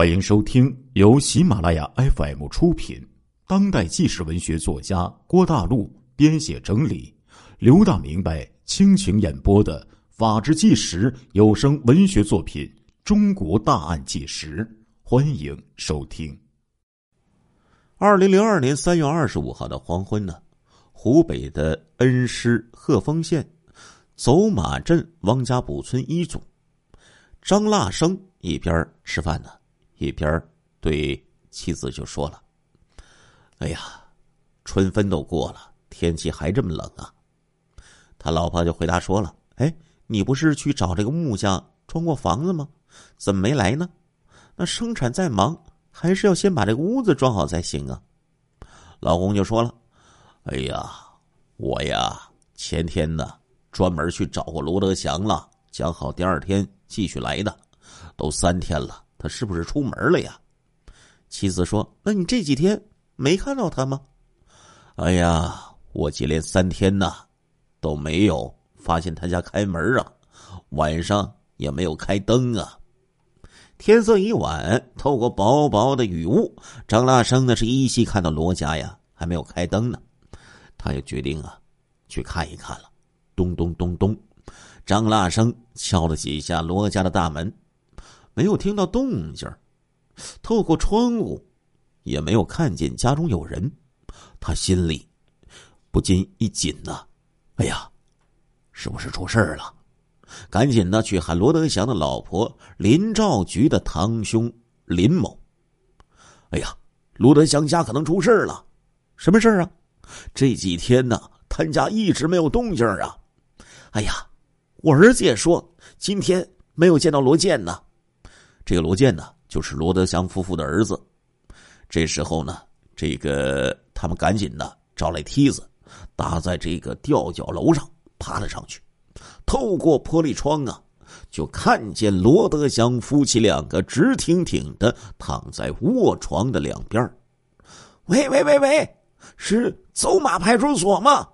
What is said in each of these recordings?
欢迎收听由喜马拉雅 FM 出品、当代纪实文学作家郭大陆编写整理、刘大明白倾情演播的《法制纪实》有声文学作品《中国大案纪实》，欢迎收听。二零零二年三月二十五号的黄昏呢，湖北的恩施鹤峰县走马镇汪家堡村一组，张腊生一边吃饭呢。一边对妻子就说了：“哎呀，春分都过了，天气还这么冷啊！”他老婆就回答说了：“哎，你不是去找这个木匠装过房子吗？怎么没来呢？那生产再忙，还是要先把这个屋子装好才行啊。”老公就说了：“哎呀，我呀，前天呢专门去找过罗德祥了，讲好第二天继续来的，都三天了。”他是不是出门了呀？妻子说：“那你这几天没看到他吗？”哎呀，我接连三天呐都没有发现他家开门啊，晚上也没有开灯啊。天色已晚，透过薄薄的雨雾，张大生呢是依稀看到罗家呀还没有开灯呢。他也决定啊去看一看了。咚咚咚咚，张大生敲了几下罗家的大门。没有听到动静透过窗户，也没有看见家中有人，他心里不禁一紧呐。哎呀，是不是出事了？赶紧的去喊罗德祥的老婆林兆菊的堂兄林某。哎呀，罗德祥家可能出事了，什么事啊？这几天呢，他家一直没有动静啊。哎呀，我儿子也说今天没有见到罗建呢。这个罗建呢，就是罗德祥夫妇的儿子。这时候呢，这个他们赶紧的找来梯子，搭在这个吊脚楼上，爬了上去。透过玻璃窗啊，就看见罗德祥夫妻两个直挺挺的躺在卧床的两边。喂喂喂喂，是走马派出所吗？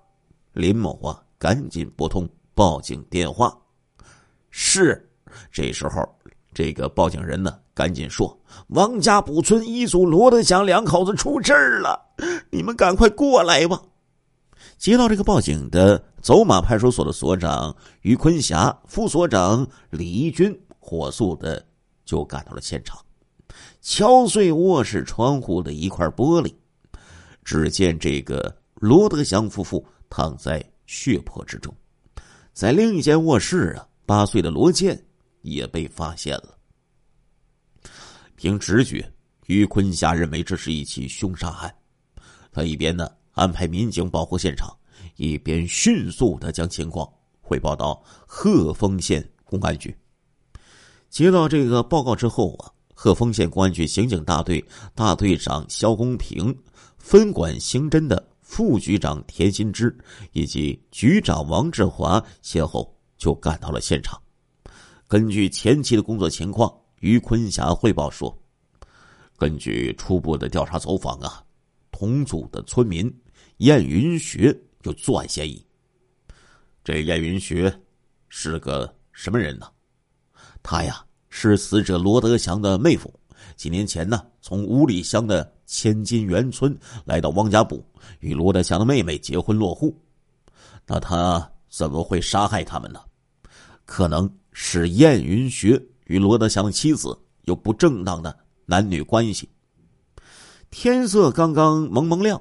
林某啊，赶紧拨通报警电话。是，这时候。这个报警人呢，赶紧说：“王家堡村一组罗德祥两口子出事了，你们赶快过来吧！”接到这个报警的走马派出所的所长于坤霞、副所长李一军，火速的就赶到了现场，敲碎卧室窗户的一块玻璃，只见这个罗德祥夫妇躺在血泊之中，在另一间卧室啊，八岁的罗建。也被发现了。凭直觉，于坤霞认为这是一起凶杀案。他一边呢安排民警保护现场，一边迅速的将情况汇报到鹤峰县公安局。接到这个报告之后啊，鹤峰县公安局刑警大队大队长肖公平、分管刑侦的副局长田新之以及局长王志华先后就赶到了现场。根据前期的工作情况，于坤霞汇报说：“根据初步的调查走访啊，同组的村民燕云学有作案嫌疑。这燕云学是个什么人呢？他呀是死者罗德祥的妹夫。几年前呢，从五里乡的千金园村来到汪家堡，与罗德祥的妹妹结婚落户。那他怎么会杀害他们呢？可能……”是燕云学与罗德祥的妻子有不正当的男女关系。天色刚刚蒙蒙亮，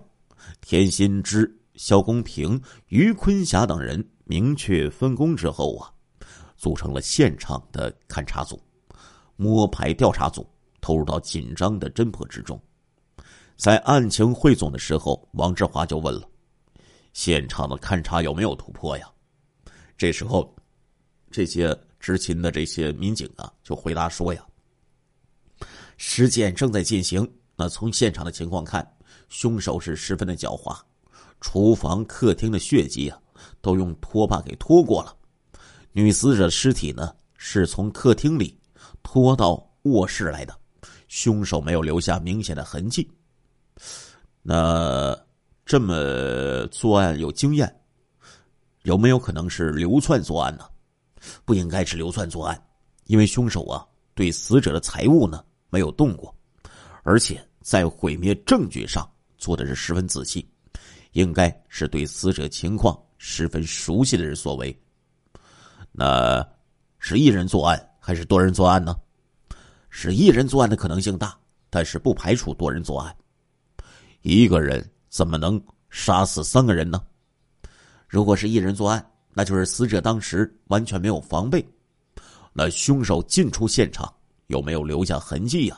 田心之、肖公平、于坤霞等人明确分工之后啊，组成了现场的勘查组、摸排调查组，投入到紧张的侦破之中。在案情汇总的时候，王志华就问了：“现场的勘查有没有突破呀？”这时候，这些。执勤的这些民警啊，就回答说：“呀，尸检正在进行。那从现场的情况看，凶手是十分的狡猾。厨房、客厅的血迹啊，都用拖把给拖过了。女死者的尸体呢，是从客厅里拖到卧室来的。凶手没有留下明显的痕迹。那这么作案有经验，有没有可能是流窜作案呢？”不应该是流窜作案，因为凶手啊对死者的财物呢没有动过，而且在毁灭证据上做的是十分仔细，应该是对死者情况十分熟悉的人所为。那是一人作案还是多人作案呢？是一人作案的可能性大，但是不排除多人作案。一个人怎么能杀死三个人呢？如果是一人作案，那就是死者当时完全没有防备。那凶手进出现场有没有留下痕迹呀？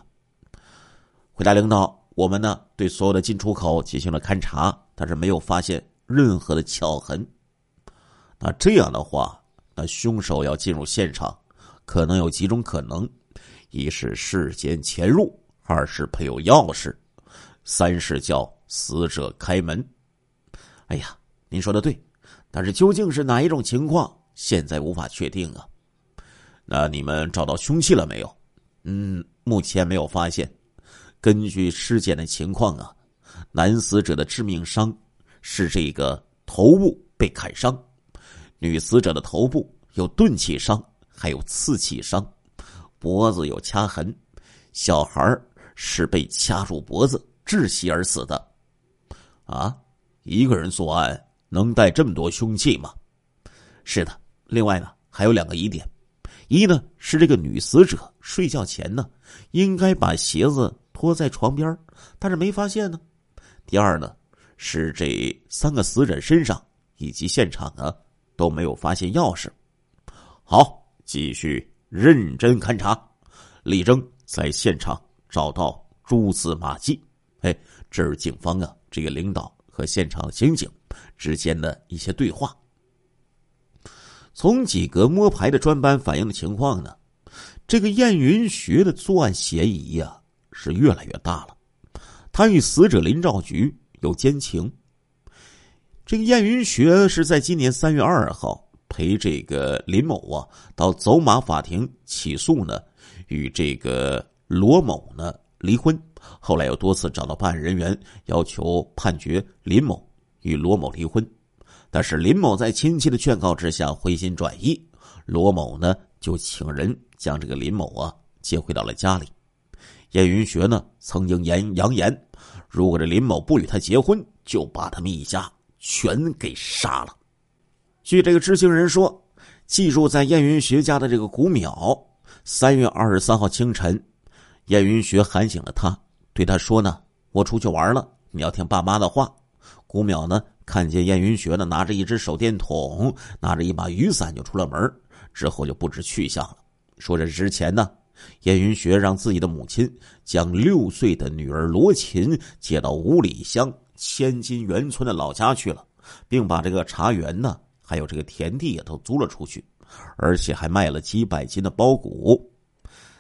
回答领导，我们呢对所有的进出口进行了勘查，但是没有发现任何的撬痕。那这样的话，那凶手要进入现场，可能有几种可能：一是事先潜入，二是配有钥匙，三是叫死者开门。哎呀，您说的对。但是究竟是哪一种情况，现在无法确定啊。那你们找到凶器了没有？嗯，目前没有发现。根据尸检的情况啊，男死者的致命伤是这个头部被砍伤，女死者的头部有钝器伤，还有刺器伤，脖子有掐痕，小孩是被掐住脖子窒息而死的。啊，一个人作案。能带这么多凶器吗？是的。另外呢，还有两个疑点：一呢是这个女死者睡觉前呢，应该把鞋子脱在床边，但是没发现呢；第二呢是这三个死者身上以及现场呢都没有发现钥匙。好，继续认真勘查，力争在现场找到蛛丝马迹。哎，这是警方啊，这个领导和现场的刑警。之间的一些对话。从几个摸排的专班反映的情况呢，这个燕云学的作案嫌疑呀是越来越大了。他与死者林兆菊有奸情。这个燕云学是在今年三月二号陪这个林某啊到走马法庭起诉呢，与这个罗某呢离婚。后来又多次找到办案人员，要求判决林某。与罗某离婚，但是林某在亲戚的劝告之下回心转意，罗某呢就请人将这个林某啊接回到了家里。燕云学呢曾经言扬言，如果这林某不与他结婚，就把他们一家全给杀了。据这个知情人说，寄住在燕云学家的这个古淼，三月二十三号清晨，燕云学喊醒了他，对他说呢：“我出去玩了，你要听爸妈的话。”古淼呢，看见燕云学呢拿着一只手电筒，拿着一把雨伞就出了门，之后就不知去向了。说这之前呢，燕云学让自己的母亲将六岁的女儿罗琴接到五里乡千金园村的老家去了，并把这个茶园呢，还有这个田地也都租了出去，而且还卖了几百斤的包谷。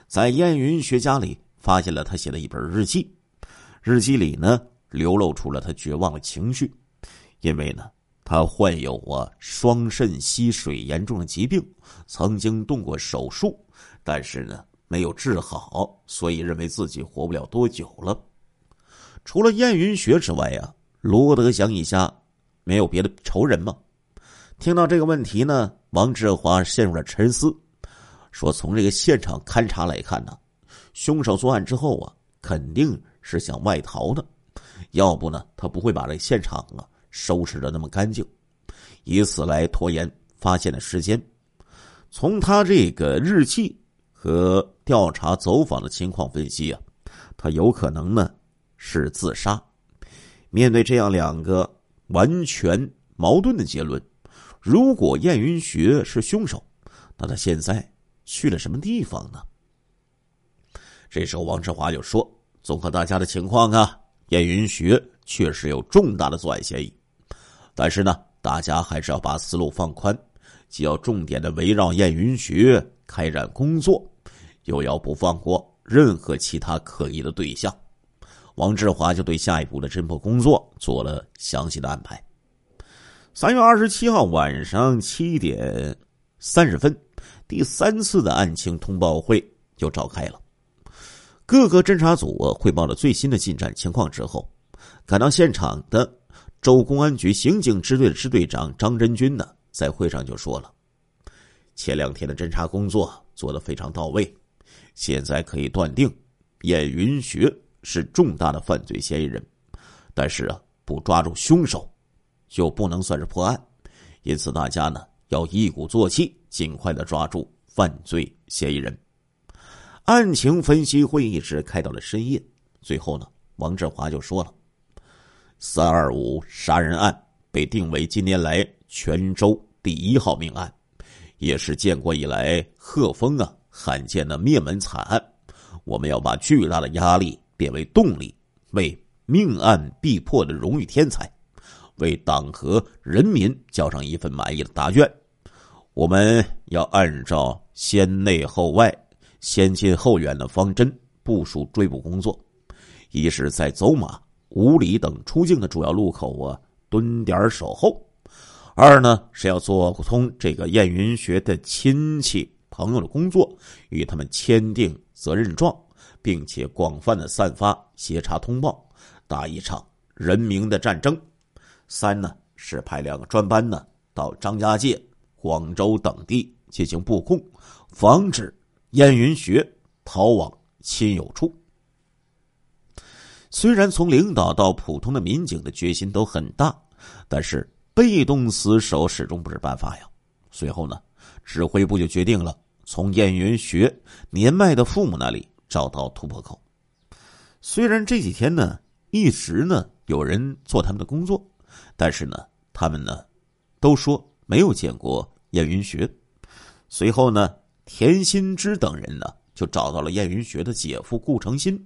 在燕云学家里发现了他写的一本日记，日记里呢。流露出了他绝望的情绪，因为呢，他患有啊双肾吸水严重的疾病，曾经动过手术，但是呢没有治好，所以认为自己活不了多久了。除了燕云学之外啊，罗德祥一家没有别的仇人吗？听到这个问题呢，王志华陷入了沉思，说：“从这个现场勘查来看呢，凶手作案之后啊，肯定是想外逃的。”要不呢，他不会把这现场啊收拾的那么干净，以此来拖延发现的时间。从他这个日记和调查走访的情况分析啊，他有可能呢是自杀。面对这样两个完全矛盾的结论，如果燕云学是凶手，那他现在去了什么地方呢？这时候，王志华就说：“综合大家的情况啊。”燕云学确实有重大的作案嫌疑，但是呢，大家还是要把思路放宽，既要重点的围绕燕云学开展工作，又要不放过任何其他可疑的对象。王志华就对下一步的侦破工作做了详细的安排。三月二十七号晚上七点三十分，第三次的案情通报会就召开了。各个侦查组汇报了最新的进展情况之后，赶到现场的州公安局刑警支队的支队长张真军呢，在会上就说了：“前两天的侦查工作做得非常到位，现在可以断定燕云学是重大的犯罪嫌疑人，但是啊，不抓住凶手，就不能算是破案。因此，大家呢要一鼓作气，尽快的抓住犯罪嫌疑人。案情分析会一直开到了深夜，最后呢，王志华就说了：“三二五杀人案被定为近年来泉州第一号命案，也是建国以来贺峰啊罕见的灭门惨案。我们要把巨大的压力变为动力，为命案必破的荣誉添彩，为党和人民交上一份满意的答卷。我们要按照先内后外。”先近后远的方针部署追捕工作，一是在走马、五里等出境的主要路口啊蹲点守候；二呢是要做通这个燕云学的亲戚朋友的工作，与他们签订责任状，并且广泛的散发协查通报，打一场人民的战争；三呢是派两个专班呢到张家界、广州等地进行布控，防止。燕云学逃往亲友处。虽然从领导到普通的民警的决心都很大，但是被动死守始终不是办法呀。随后呢，指挥部就决定了从燕云学年迈的父母那里找到突破口。虽然这几天呢一直呢有人做他们的工作，但是呢他们呢都说没有见过燕云学。随后呢。田心之等人呢，就找到了燕云学的姐夫顾成新，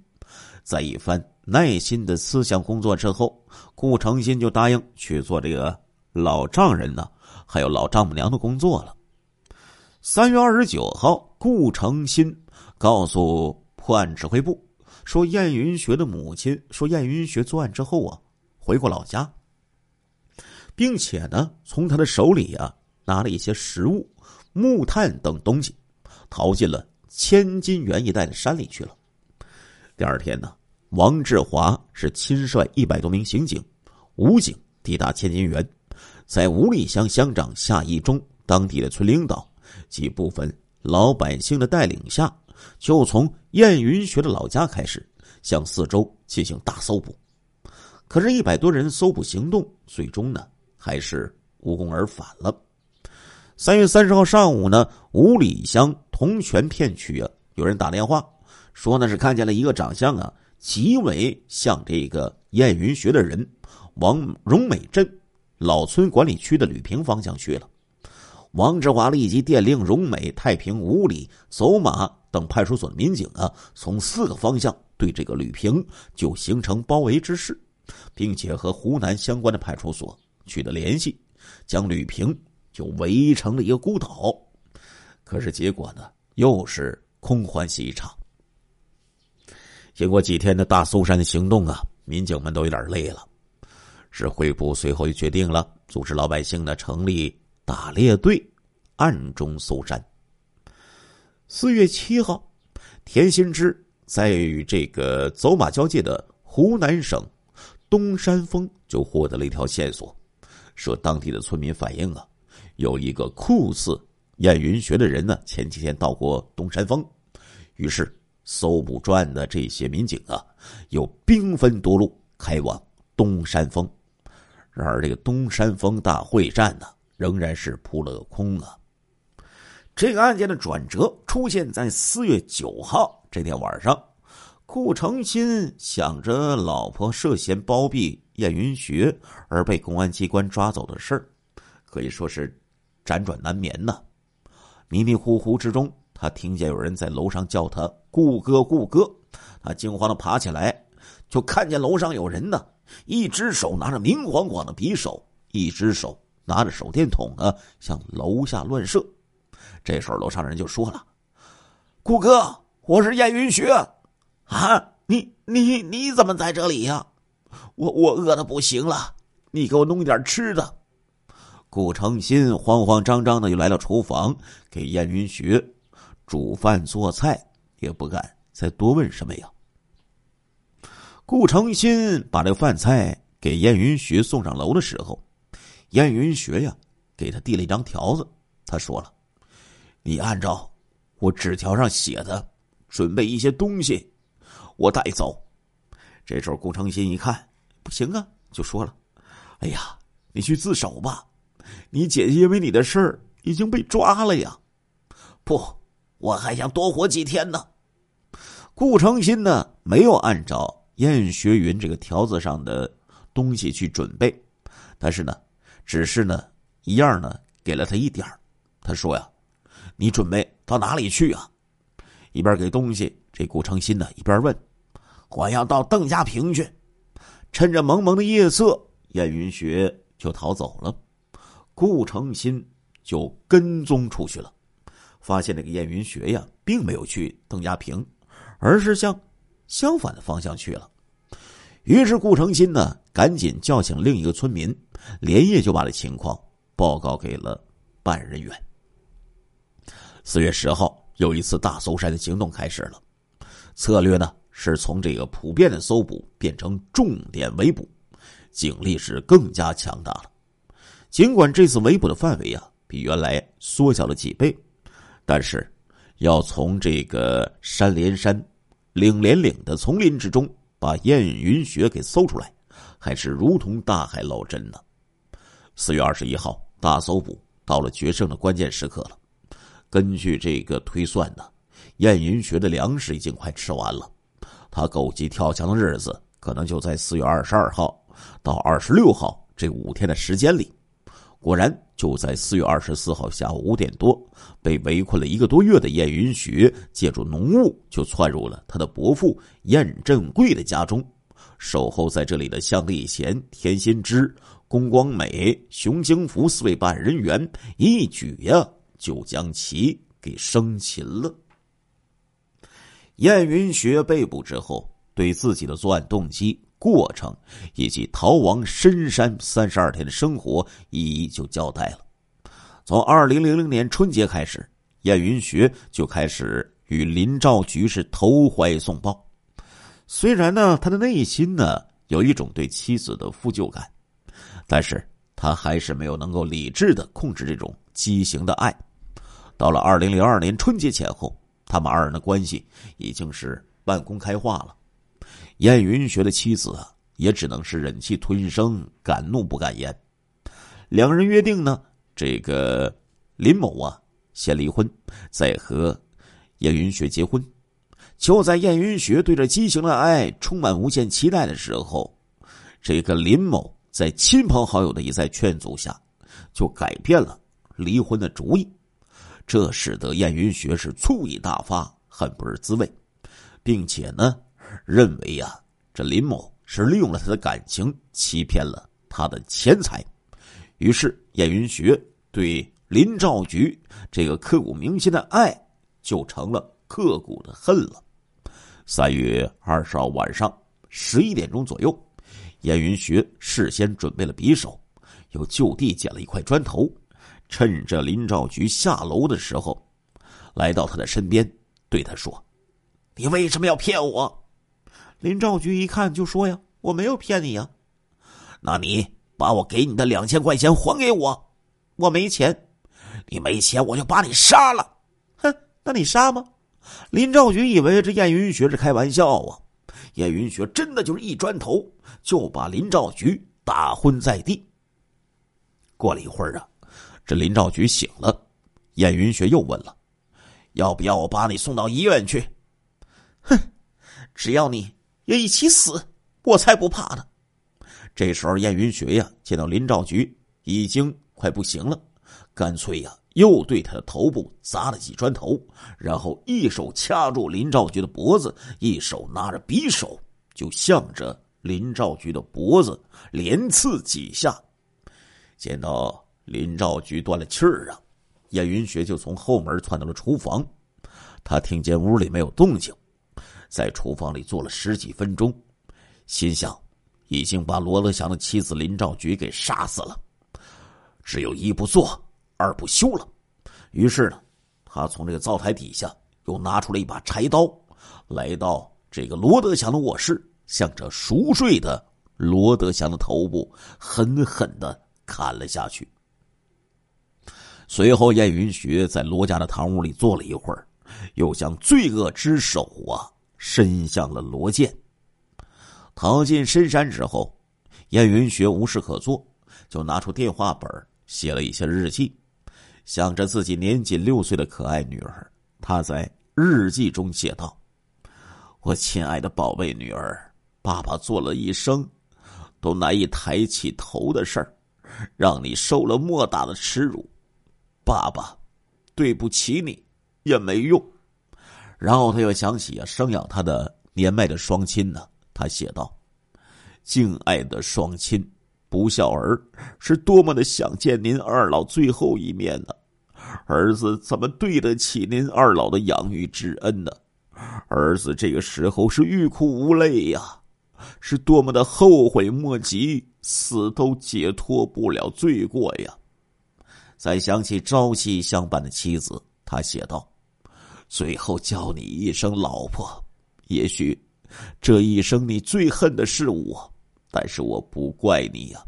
在一番耐心的思想工作之后，顾成新就答应去做这个老丈人呢，还有老丈母娘的工作了。三月二十九号，顾成新告诉破案指挥部说，燕云学的母亲说，燕云学作案之后啊，回过老家，并且呢，从他的手里啊拿了一些食物、木炭等东西。逃进了千金园一带的山里去了。第二天呢，王志华是亲率一百多名刑警、武警抵达千金园，在五里乡乡长夏义忠、当地的村领导及部分老百姓的带领下，就从燕云学的老家开始，向四周进行大搜捕。可是，一百多人搜捕行动最终呢，还是无功而返了。三月三十号上午呢，五里乡铜泉片区啊，有人打电话说呢是看见了一个长相啊极为像这个燕云学的人，往荣美镇老村管理区的吕平方向去了。王志华立即电令荣美、太平、五里、走马等派出所的民警啊，从四个方向对这个吕平就形成包围之势，并且和湖南相关的派出所取得联系，将吕平。就围成了一个孤岛，可是结果呢，又是空欢喜一场。经过几天的大搜山的行动啊，民警们都有点累了。指挥部随后就决定了，组织老百姓呢成立打猎队，暗中搜山。四月七号，田心之在与这个走马交界的湖南省东山峰就获得了一条线索，说当地的村民反映啊。有一个酷似燕云学的人呢，前几天到过东山峰，于是搜捕专案的这些民警啊，又兵分多路开往东山峰。然而，这个东山峰大会战呢，仍然是扑了个空啊。这个案件的转折出现在四月九号这天晚上，顾成新想着老婆涉嫌包庇燕云学而被公安机关抓走的事儿，可以说是。辗转难眠呢，迷迷糊糊之中，他听见有人在楼上叫他“顾哥，顾哥”。他惊慌的爬起来，就看见楼上有人呢，一只手拿着明晃晃的匕首，一只手拿着手电筒啊，向楼下乱射。这时候，楼上人就说了：“顾哥，我是燕云学，啊，你你你怎么在这里呀？我我饿的不行了，你给我弄一点吃的。”顾成新慌慌张张的就来到厨房，给燕云学煮饭做菜，也不敢再多问什么呀。顾成新把这饭菜给燕云学送上楼的时候，燕云学呀给他递了一张条子，他说了：“你按照我纸条上写的，准备一些东西，我带走。这时候，顾成新一看不行啊，就说了：“哎呀，你去自首吧，你姐姐因为你的事儿已经被抓了呀。”不，我还想多活几天呢。顾成新呢，没有按照燕学云这个条子上的东西去准备，但是呢，只是呢，一样呢，给了他一点他说呀：“你准备到哪里去啊？”一边给东西，这顾成新呢，一边问。我要到邓家坪去，趁着蒙蒙的夜色，燕云学就逃走了。顾成新就跟踪出去了，发现那个燕云学呀，并没有去邓家坪，而是向相反的方向去了。于是顾成新呢，赶紧叫醒另一个村民，连夜就把这情况报告给了办案人员。四月十号，有一次大搜山的行动开始了，策略呢？是从这个普遍的搜捕变成重点围捕，警力是更加强大了。尽管这次围捕的范围啊比原来缩小了几倍，但是要从这个山连山、岭连岭的丛林之中把燕云雪给搜出来，还是如同大海捞针呢。四月二十一号，大搜捕到了决胜的关键时刻了。根据这个推算呢，燕云学的粮食已经快吃完了。他狗急跳墙的日子，可能就在四月二十二号到二十六号这五天的时间里。果然，就在四月二十四号下午五点多，被围困了一个多月的燕云雪，借助浓雾就窜入了他的伯父燕振贵的家中。守候在这里的向立贤、田心之、龚光美、熊京福四位办案人员，一举呀就将其给生擒了。燕云学被捕之后，对自己的作案动机、过程以及逃亡深山三十二天的生活一一就交代了。从二零零零年春节开始，燕云学就开始与林兆菊是投怀送抱。虽然呢，他的内心呢有一种对妻子的负疚感，但是他还是没有能够理智的控制这种畸形的爱。到了二零零二年春节前后。他们二人的关系已经是半公开化了，燕云学的妻子，也只能是忍气吞声，敢怒不敢言。两人约定呢，这个林某啊，先离婚，再和燕云学结婚。就在燕云学对着畸形的爱充满无限期待的时候，这个林某在亲朋好友的一再劝阻下，就改变了离婚的主意。这使得燕云学是醋意大发，很不是滋味，并且呢，认为呀，这林某是利用了他的感情，欺骗了他的钱财。于是，燕云学对林兆菊这个刻骨铭心的爱，就成了刻骨的恨了。三月二十号晚上十一点钟左右，燕云学事先准备了匕首，又就地捡了一块砖头。趁着林兆菊下楼的时候，来到他的身边，对他说：“你为什么要骗我？”林兆菊一看就说：“呀，我没有骗你呀。那你把我给你的两千块钱还给我。我没钱，你没钱我就把你杀了。哼，那你杀吗？”林兆菊以为这燕云学是开玩笑啊，燕云学真的就是一砖头就把林兆菊打昏在地。过了一会儿啊。这林兆菊醒了，燕云学又问了：“要不要我把你送到医院去？”“哼，只要你也一起死，我才不怕呢。”这时候，燕云学呀见到林兆菊已经快不行了，干脆呀又对他的头部砸了几砖头，然后一手掐住林兆菊的脖子，一手拿着匕首，就向着林兆菊的脖子连刺几下，见到。林兆菊断了气儿啊！燕云学就从后门窜到了厨房，他听见屋里没有动静，在厨房里坐了十几分钟，心想已经把罗德祥的妻子林兆菊给杀死了，只有一不做二不休了。于是呢，他从这个灶台底下又拿出了一把柴刀，来到这个罗德祥的卧室，向着熟睡的罗德祥的头部狠狠的砍了下去。随后，燕云学在罗家的堂屋里坐了一会儿，又将罪恶之手啊伸向了罗建。逃进深山之后，燕云学无事可做，就拿出电话本写了一些日记，想着自己年仅六岁的可爱女儿。他在日记中写道：“我亲爱的宝贝女儿，爸爸做了一生都难以抬起头的事儿，让你受了莫大的耻辱。爸爸，对不起你也没用。”然后他又想起啊，生养他的年迈的双亲呢。他写道：“敬爱的双亲，不孝儿是多么的想见您二老最后一面呢？儿子怎么对得起您二老的养育之恩呢？儿子这个时候是欲哭无泪呀，是多么的后悔莫及，死都解脱不了罪过呀！”再想起朝夕相伴的妻子，他写道。最后叫你一声老婆，也许这一生你最恨的是我，但是我不怪你呀。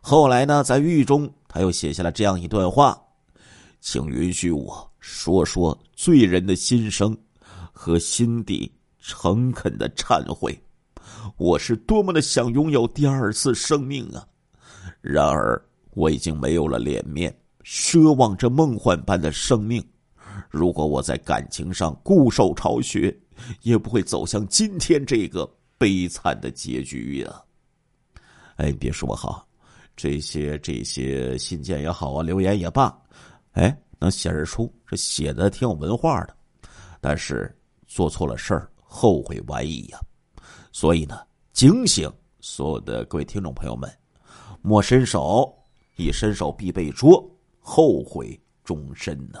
后来呢，在狱中他又写下了这样一段话，请允许我说说罪人的心声和心底诚恳的忏悔。我是多么的想拥有第二次生命啊！然而我已经没有了脸面，奢望着梦幻般的生命。如果我在感情上固守巢穴，也不会走向今天这个悲惨的结局呀。哎，你别说哈，这些这些信件也好啊，留言也罢，哎，能显示出这写的挺有文化的，但是做错了事儿，后悔晚矣呀。所以呢，警醒所有的各位听众朋友们，莫伸手，一伸手必被捉，后悔终身呢。